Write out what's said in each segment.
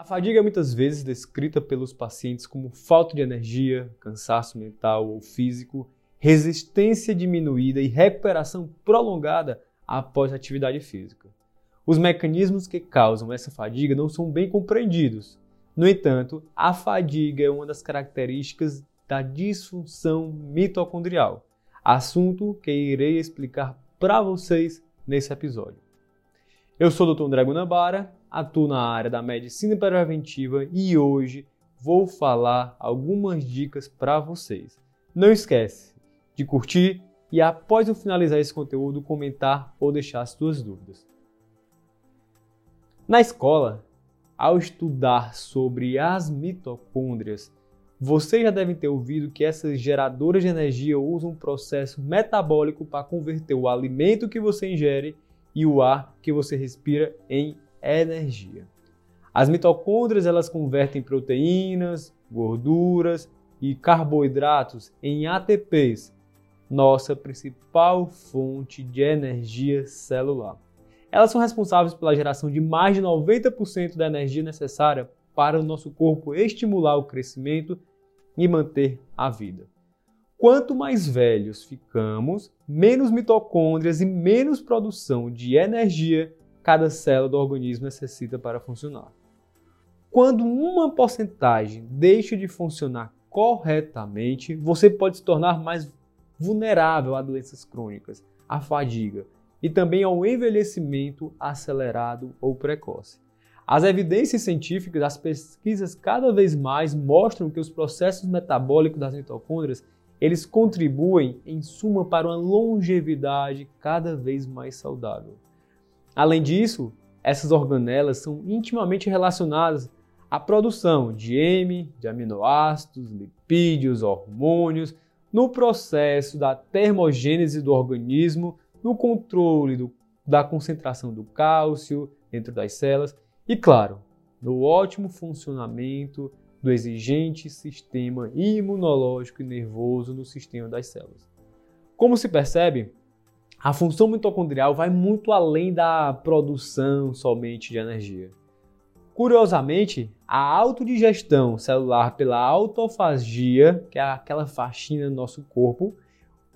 A fadiga é muitas vezes descrita pelos pacientes como falta de energia, cansaço mental ou físico, resistência diminuída e recuperação prolongada após a atividade física. Os mecanismos que causam essa fadiga não são bem compreendidos. No entanto, a fadiga é uma das características da disfunção mitocondrial, assunto que irei explicar para vocês nesse episódio. Eu sou o Dr. André Guanabara, atuo na área da medicina preventiva e hoje vou falar algumas dicas para vocês. Não esquece de curtir e após eu finalizar esse conteúdo comentar ou deixar as suas dúvidas. Na escola, ao estudar sobre as mitocôndrias, vocês já devem ter ouvido que essas geradoras de energia usam um processo metabólico para converter o alimento que você ingere e o ar que você respira em energia. As mitocôndrias elas convertem proteínas, gorduras e carboidratos em ATPs, nossa principal fonte de energia celular. Elas são responsáveis pela geração de mais de 90% da energia necessária para o nosso corpo estimular o crescimento e manter a vida. Quanto mais velhos ficamos, menos mitocôndrias e menos produção de energia cada célula do organismo necessita para funcionar. Quando uma porcentagem deixa de funcionar corretamente, você pode se tornar mais vulnerável a doenças crônicas, à fadiga e também ao envelhecimento acelerado ou precoce. As evidências científicas, as pesquisas cada vez mais mostram que os processos metabólicos das mitocôndrias eles contribuem, em suma, para uma longevidade cada vez mais saudável. Além disso, essas organelas são intimamente relacionadas à produção de M, de aminoácidos, lipídios, hormônios, no processo da termogênese do organismo, no controle do, da concentração do cálcio dentro das células e, claro, no ótimo funcionamento do exigente sistema imunológico e nervoso no sistema das células. Como se percebe, a função mitocondrial vai muito além da produção somente de energia. Curiosamente, a autodigestão celular pela autofagia, que é aquela faxina do nosso corpo,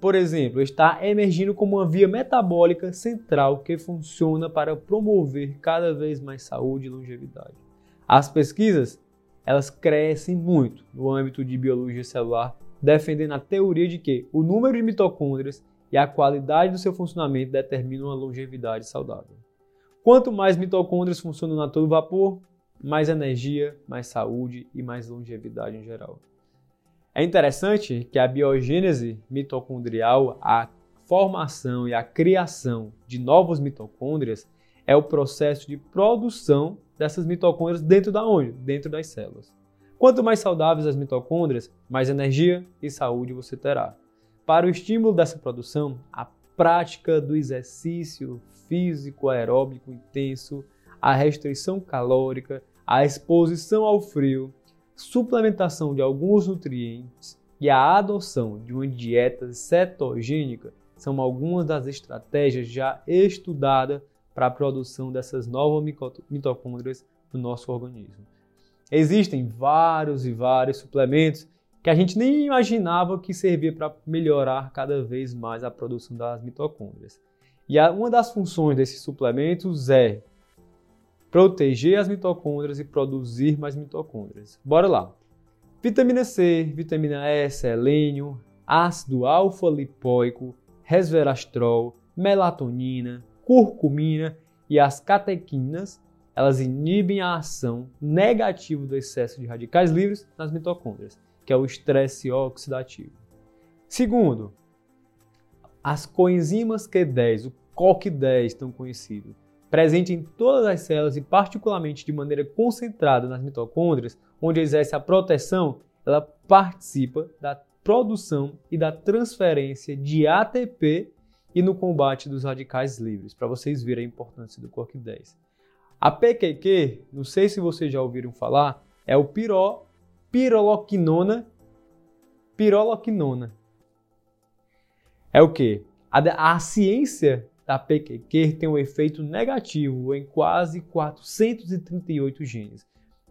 por exemplo, está emergindo como uma via metabólica central que funciona para promover cada vez mais saúde e longevidade. As pesquisas elas crescem muito no âmbito de biologia celular, defendendo a teoria de que o número de mitocôndrias e a qualidade do seu funcionamento determinam a longevidade saudável. Quanto mais mitocôndrias funcionam a todo vapor, mais energia, mais saúde e mais longevidade em geral. É interessante que a biogênese mitocondrial, a formação e a criação de novos mitocôndrias, é o processo de produção dessas mitocôndrias dentro da onde? Dentro das células. Quanto mais saudáveis as mitocôndrias, mais energia e saúde você terá. Para o estímulo dessa produção, a prática do exercício físico aeróbico intenso, a restrição calórica, a exposição ao frio, suplementação de alguns nutrientes e a adoção de uma dieta cetogênica são algumas das estratégias já estudadas para a produção dessas novas mitocôndrias no nosso organismo. Existem vários e vários suplementos que a gente nem imaginava que servia para melhorar cada vez mais a produção das mitocôndrias. E uma das funções desses suplementos é proteger as mitocôndrias e produzir mais mitocôndrias. Bora lá. Vitamina C, vitamina E, selênio, ácido alfa-lipóico, resveratrol, melatonina, curcumina e as catequinas, elas inibem a ação negativa do excesso de radicais livres nas mitocôndrias, que é o estresse oxidativo. Segundo, as coenzimas Q10, o COQ10 tão conhecido, presente em todas as células e particularmente de maneira concentrada nas mitocôndrias, onde exerce a proteção, ela participa da produção e da transferência de ATP e no combate dos radicais livres, para vocês verem a importância do COQ10. A PQQ, não sei se vocês já ouviram falar, é o piró, piroloquinona, piroloquinona. É o que? A, a ciência da PQQ tem um efeito negativo em quase 438 genes.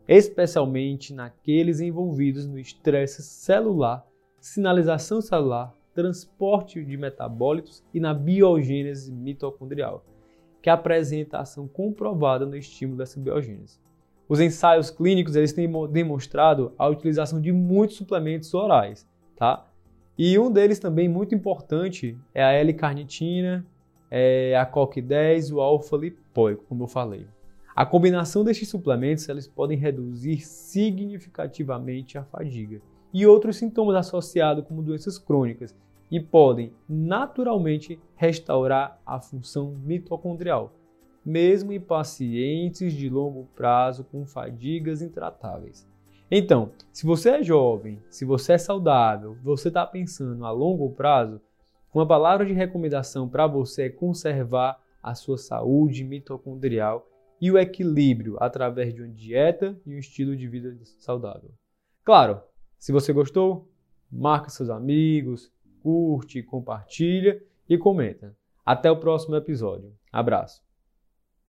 especialmente naqueles envolvidos no estresse celular, sinalização celular, transporte de metabólitos e na biogênese mitocondrial, que apresenta ação comprovada no estímulo dessa biogênese. Os ensaios clínicos eles têm demonstrado a utilização de muitos suplementos orais, tá? E um deles também muito importante é a L-carnitina, é a COQ10, o alfa-lipoico, como eu falei. A combinação destes suplementos eles podem reduzir significativamente a fadiga e outros sintomas associados como doenças crônicas e podem naturalmente restaurar a função mitocondrial, mesmo em pacientes de longo prazo com fadigas intratáveis. Então, se você é jovem, se você é saudável, você está pensando a longo prazo, uma palavra de recomendação para você é conservar a sua saúde mitocondrial e o equilíbrio através de uma dieta e um estilo de vida saudável. Claro, se você gostou, marca seus amigos, curte, compartilha e comenta. Até o próximo episódio. Abraço.